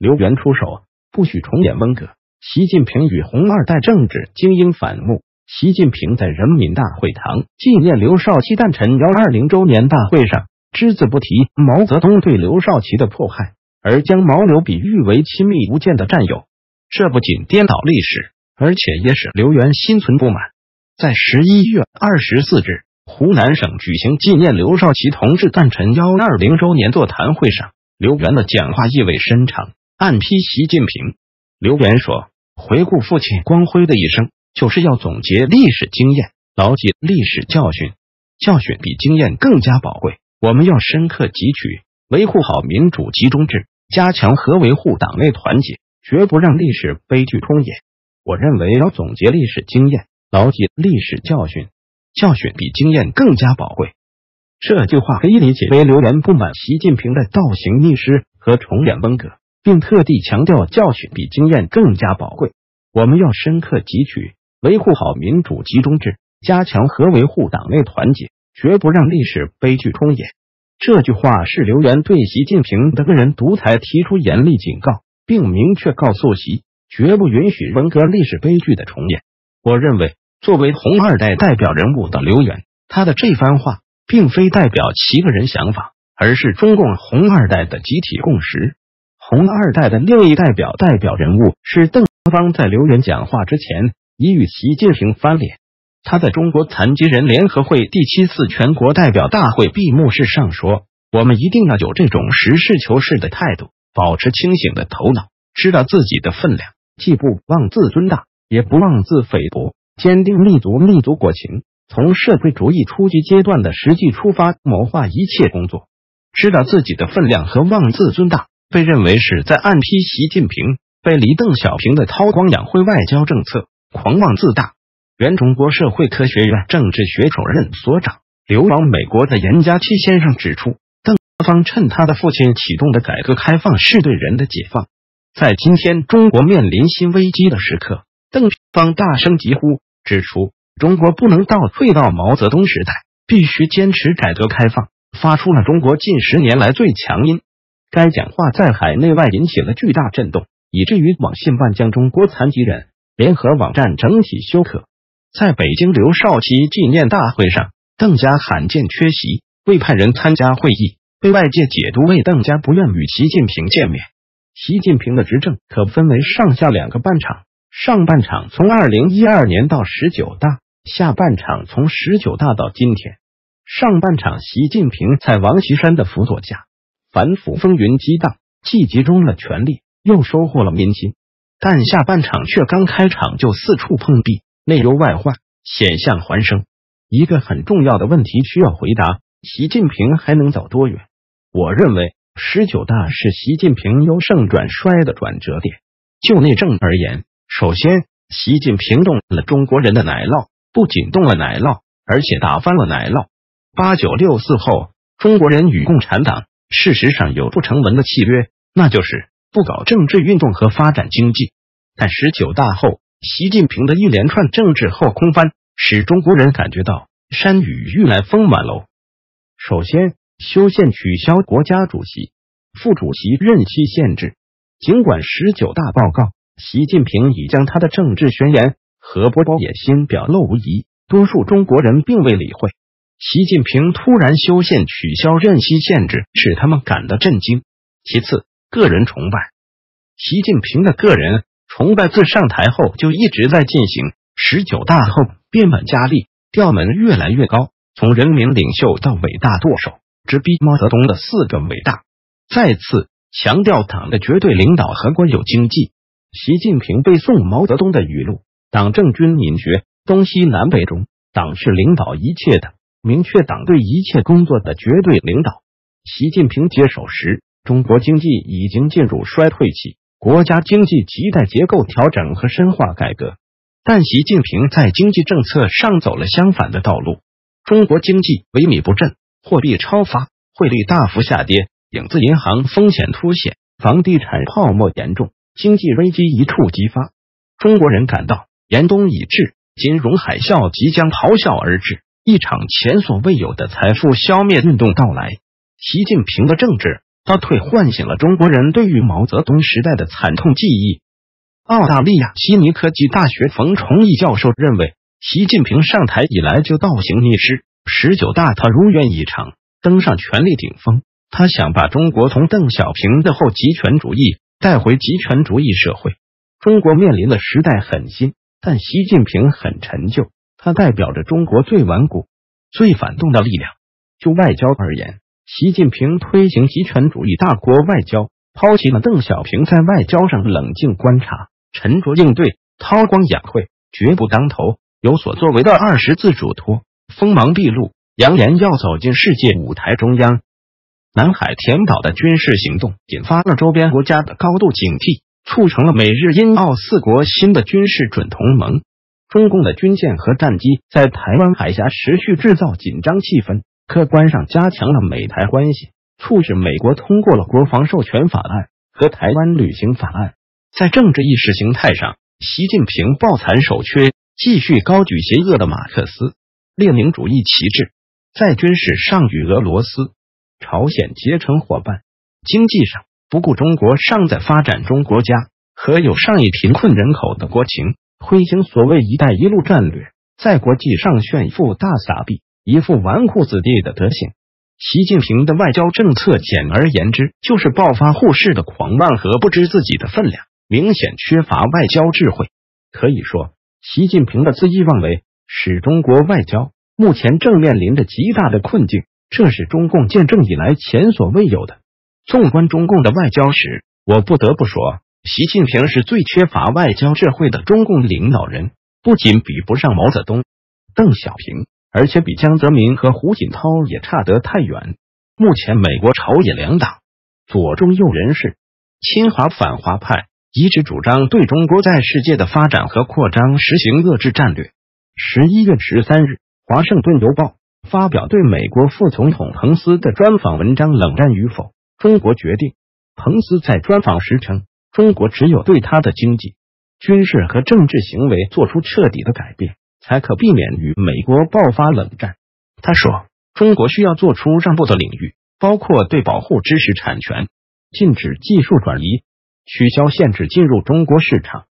刘源出手，不许重演温格。习近平与红二代政治精英反目。习近平在人民大会堂纪念刘少奇诞辰幺二零周年大会上，只字不提毛泽东对刘少奇的迫害，而将毛刘比喻为亲密无间的战友。这不仅颠倒历史，而且也使刘源心存不满。在十一月二十四日，湖南省举行纪念刘少奇同志诞辰幺二零周年座谈会上，刘源的讲话意味深长，暗批习近平。刘源说：“回顾父亲光辉的一生。”就是要总结历史经验，牢记历史教训。教训比经验更加宝贵，我们要深刻汲取，维护好民主集中制，加强和维护党内团结，绝不让历史悲剧重演。我认为要总结历史经验，牢记历史教训。教训比经验更加宝贵。这句话可以理解为刘源不满习近平的倒行逆施和重演风格，并特地强调教训比经验更加宝贵。我们要深刻汲取。维护好民主集中制，加强和维护党内团结，绝不让历史悲剧重演。这句话是刘源对习近平的个人独裁提出严厉警告，并明确告诉习，绝不允许文革历史悲剧的重演。我认为，作为红二代代表人物的刘源，他的这番话并非代表其个人想法，而是中共红二代的集体共识。红二代的另一代表代表人物是邓方，在刘源讲话之前。已与习近平翻脸。他在中国残疾人联合会第七次全国代表大会闭幕式上说：“我们一定要有这种实事求是的态度，保持清醒的头脑，知道自己的分量，既不妄自尊大，也不妄自菲薄，坚定立足立足国情，从社会主义初级阶段的实际出发，谋划一切工作。知道自己的分量和妄自尊大，被认为是在暗批习近平，背离邓小平的韬光养晦外交政策。”狂妄自大。原中国社会科学院政治学首任所长、流亡美国的严家期先生指出，邓方趁他的父亲启动的改革开放是对人的解放。在今天中国面临新危机的时刻，邓方大声疾呼，指出中国不能倒退到毛泽东时代，必须坚持改革开放，发出了中国近十年来最强音。该讲话在海内外引起了巨大震动，以至于网信办将中国残疾人。联合网站整体休克。在北京刘少奇纪念大会上，邓家罕见缺席，未派人参加会议，被外界解读为邓家不愿与习近平见面。习近平的执政可分为上下两个半场，上半场从二零一二年到十九大，下半场从十九大到今天。上半场，习近平在王岐山的辅佐下，反腐风云激荡，既集中了权力，又收获了民心。但下半场却刚开场就四处碰壁，内忧外患，险象环生。一个很重要的问题需要回答：习近平还能走多远？我认为十九大是习近平由盛转衰的转折点。就内政而言，首先，习近平动了中国人的奶酪，不仅动了奶酪，而且打翻了奶酪。八九六四后，中国人与共产党事实上有不成文的契约，那就是。不搞政治运动和发展经济，但十九大后，习近平的一连串政治后空翻，使中国人感觉到山雨欲来风满楼。首先，修宪取消国家主席、副主席任期限制。尽管十九大报告，习近平已将他的政治宣言和播报野心表露无遗，多数中国人并未理会。习近平突然修宪取消任期限制，使他们感到震惊。其次，个人崇拜，习近平的个人崇拜自上台后就一直在进行。十九大后变本加厉，调门越来越高，从人民领袖到伟大舵手，直逼毛泽东的四个伟大。再次强调党的绝对领导和国有经济。习近平背诵毛泽东的语录：“党政军民学，东西南北中，党是领导一切的，明确党对一切工作的绝对领导。”习近平接手时。中国经济已经进入衰退期，国家经济亟待结构调整和深化改革。但习近平在经济政策上走了相反的道路，中国经济萎靡不振，货币超发，汇率大幅下跌，影子银行风险凸显，房地产泡沫严重，经济危机一触即发。中国人感到严冬已至，金融海啸即将咆哮而至，一场前所未有的财富消灭运动到来。习近平的政治。倒退唤醒了中国人对于毛泽东时代的惨痛记忆。澳大利亚悉尼科技大学冯崇义教授认为，习近平上台以来就倒行逆施，十九大他如愿以偿，登上权力顶峰。他想把中国从邓小平的后极权主义带回极权主义社会。中国面临的时代很新，但习近平很陈旧。他代表着中国最顽固、最反动的力量。就外交而言，习近平推行极权主义大国外交，抛弃了邓小平在外交上冷静观察、沉着应对、韬光养晦、绝不当头、有所作为的二十字嘱托，锋芒毕露，扬言要走进世界舞台中央。南海填岛的军事行动引发了周边国家的高度警惕，促成了美日英澳四国新的军事准同盟。中共的军舰和战机在台湾海峡持续制造紧张气氛，客观上加强了美台关系，促使美国通过了国防授权法案和台湾旅行法案。在政治意识形态上，习近平抱残守缺，继续高举邪恶的马克思列宁主义旗帜；在军事上与俄罗斯。朝鲜结成伙伴，经济上不顾中国尚在发展中国家和有上亿贫困人口的国情，推行所谓“一带一路”战略，在国际上炫富大撒币，一副纨绔子弟的德行。习近平的外交政策，简而言之，就是暴发户式的狂妄和不知自己的分量，明显缺乏外交智慧。可以说，习近平的恣意妄为，使中国外交目前正面临着极大的困境。这是中共建政以来前所未有的。纵观中共的外交史，我不得不说，习近平是最缺乏外交智慧的中共领导人。不仅比不上毛泽东、邓小平，而且比江泽民和胡锦涛也差得太远。目前，美国朝野两党左中右人士、亲华反华派一直主张对中国在世界的发展和扩张实行遏制战略。十一月十三日，《华盛顿邮报》。发表对美国副总统彭斯的专访文章，冷战与否？中国决定。彭斯在专访时称，中国只有对他的经济、军事和政治行为做出彻底的改变，才可避免与美国爆发冷战。他说，中国需要做出让步的领域，包括对保护知识产权、禁止技术转移、取消限制进入中国市场、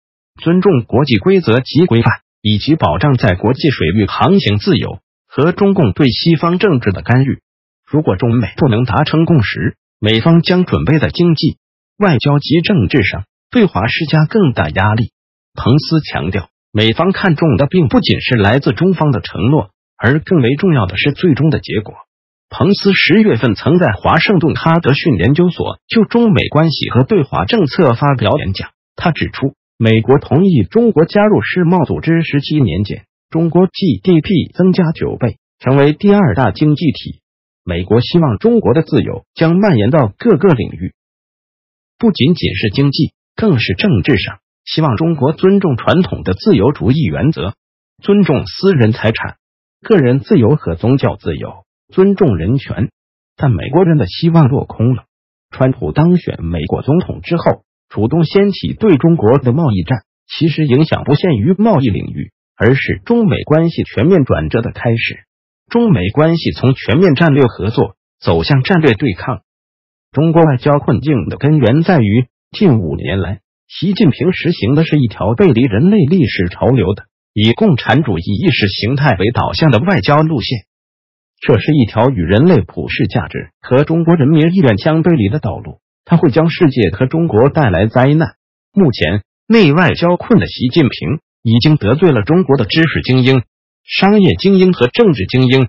尊重国际规则及规范，以及保障在国际水域航行自由。和中共对西方政治的干预，如果中美不能达成共识，美方将准备在经济、外交及政治上对华施加更大压力。彭斯强调，美方看重的并不仅是来自中方的承诺，而更为重要的是最终的结果。彭斯十月份曾在华盛顿哈德逊研究所就中美关系和对华政策发表演讲，他指出，美国同意中国加入世贸组织十七年间。中国 GDP 增加九倍，成为第二大经济体。美国希望中国的自由将蔓延到各个领域，不仅仅是经济，更是政治上。希望中国尊重传统的自由主义原则，尊重私人财产、个人自由和宗教自由，尊重人权。但美国人的希望落空了。川普当选美国总统之后，主动掀起对中国的贸易战，其实影响不限于贸易领域。而是中美关系全面转折的开始。中美关系从全面战略合作走向战略对抗。中国外交困境的根源在于，近五年来，习近平实行的是一条背离人类历史潮流的、以共产主义意识形态为导向的外交路线。这是一条与人类普世价值和中国人民意愿相背离的道路，它会将世界和中国带来灾难。目前内外交困的习近平。已经得罪了中国的知识精英、商业精英和政治精英。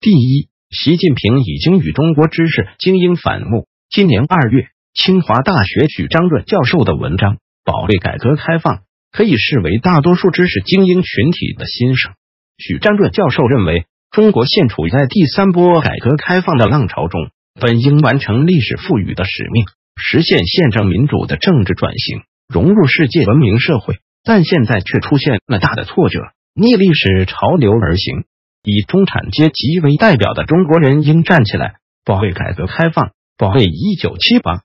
第一，习近平已经与中国知识精英反目。今年二月，清华大学许章润教授的文章《保卫改革开放》可以视为大多数知识精英群体的心声。许章润教授认为，中国现处在第三波改革开放的浪潮中，本应完成历史赋予的使命，实现宪政民主的政治转型，融入世界文明社会。但现在却出现了大的挫折，逆历史潮流而行。以中产阶级为代表的中国人应站起来，保卫改革开放，保卫一九七八。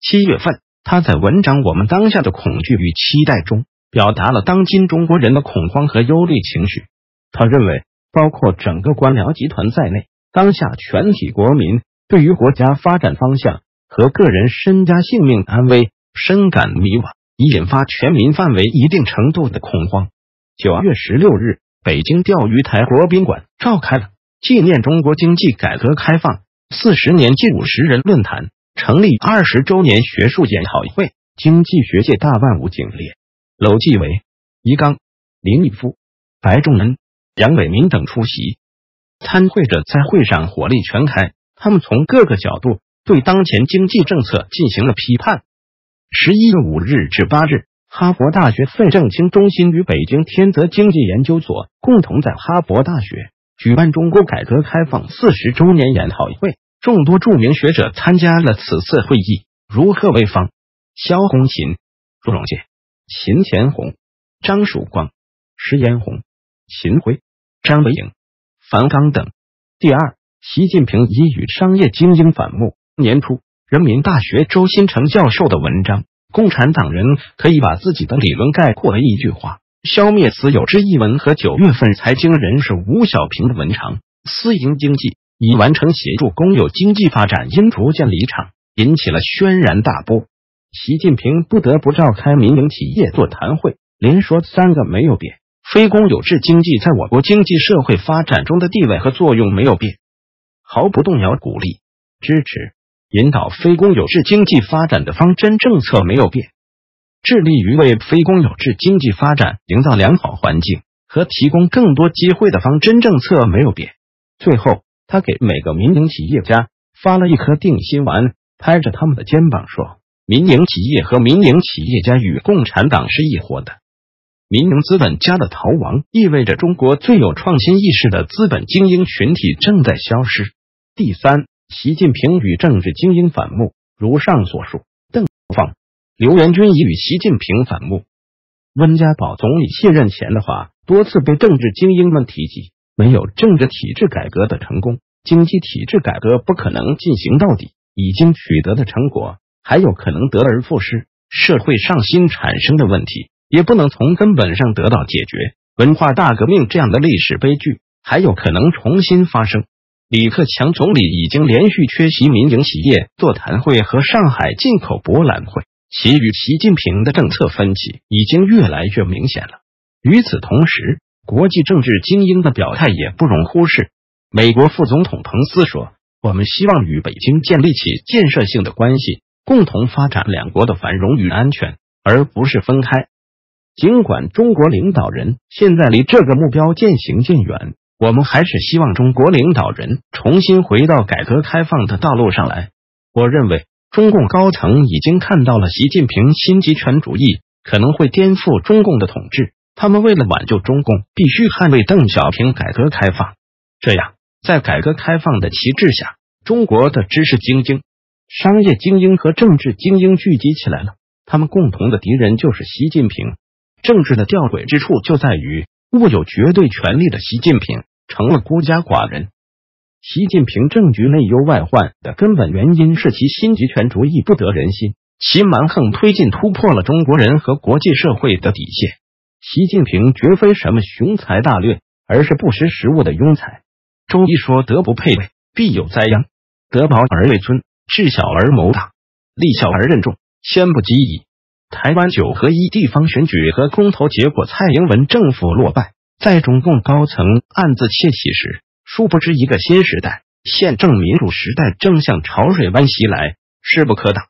七月份，他在文章《我们当下的恐惧与期待》中，表达了当今中国人的恐慌和忧虑情绪。他认为，包括整个官僚集团在内，当下全体国民对于国家发展方向和个人身家性命安危深感迷惘，已引发全民范围一定程度的恐慌。九月十六日，北京钓鱼台国宾馆召开了纪念中国经济改革开放四十年近五十人论坛成立二十周年学术研讨会，经济学界大腕武警列，楼继伟、倪刚、林毅夫、白仲恩、杨伟民等出席。参会者在会上火力全开，他们从各个角度对当前经济政策进行了批判。十一月五日至八日，哈佛大学费正清中心与北京天泽经济研究所共同在哈佛大学举办中国改革开放四十周年研讨会，众多著名学者参加了此次会议，如贺卫方、肖红琴、朱荣建、秦乾红、张曙光、石延红、秦晖、张维迎。樊纲等。第二，习近平已与商业精英反目。年初，人民大学周新成教授的文章《共产党人可以把自己的理论概括为一句话：消灭私有制》一文和九月份财经人士吴小平的文章《私营经济已完成协助公有经济发展应逐渐离场》，引起了轩然大波。习近平不得不召开民营企业座谈会，连说三个没有变。非公有制经济在我国经济社会发展中的地位和作用没有变，毫不动摇鼓励、支持、引导非公有制经济发展的方针政策没有变，致力于为非公有制经济发展营造良好环境和提供更多机会的方针政策没有变。最后，他给每个民营企业家发了一颗定心丸，拍着他们的肩膀说：“民营企业和民营企业家与共产党是一伙的。”民营资本家的逃亡，意味着中国最有创新意识的资本精英群体正在消失。第三，习近平与政治精英反目。如上所述，邓放、刘元军已与习近平反目。温家宝总理卸任前的话，多次被政治精英们提及。没有政治体制改革的成功，经济体制改革不可能进行到底。已经取得的成果，还有可能得而复失。社会上新产生的问题。也不能从根本上得到解决。文化大革命这样的历史悲剧还有可能重新发生。李克强总理已经连续缺席民营企业座谈会和上海进口博览会，其与习近平的政策分歧已经越来越明显了。与此同时，国际政治精英的表态也不容忽视。美国副总统彭斯说：“我们希望与北京建立起建设性的关系，共同发展两国的繁荣与安全，而不是分开。”尽管中国领导人现在离这个目标渐行渐远，我们还是希望中国领导人重新回到改革开放的道路上来。我认为，中共高层已经看到了习近平新集权主义可能会颠覆中共的统治，他们为了挽救中共，必须捍卫邓小平改革开放。这样，在改革开放的旗帜下，中国的知识精英、商业精英和政治精英聚集起来了，他们共同的敌人就是习近平。政治的吊诡之处就在于，握有绝对权力的习近平成了孤家寡人。习近平政局内忧外患的根本原因是其新集权主义不得人心，其蛮横推进突破了中国人和国际社会的底线。习近平绝非什么雄才大略，而是不识时务的庸才。周易说：“德不配位，必有灾殃；德薄而位尊，智小而谋大，力小而任重，先不及矣。”台湾九合一地方选举和公投结果，蔡英文政府落败，在中共高层暗自窃喜时，殊不知一个新时代、宪政民主时代正向潮水湾袭来，势不可挡。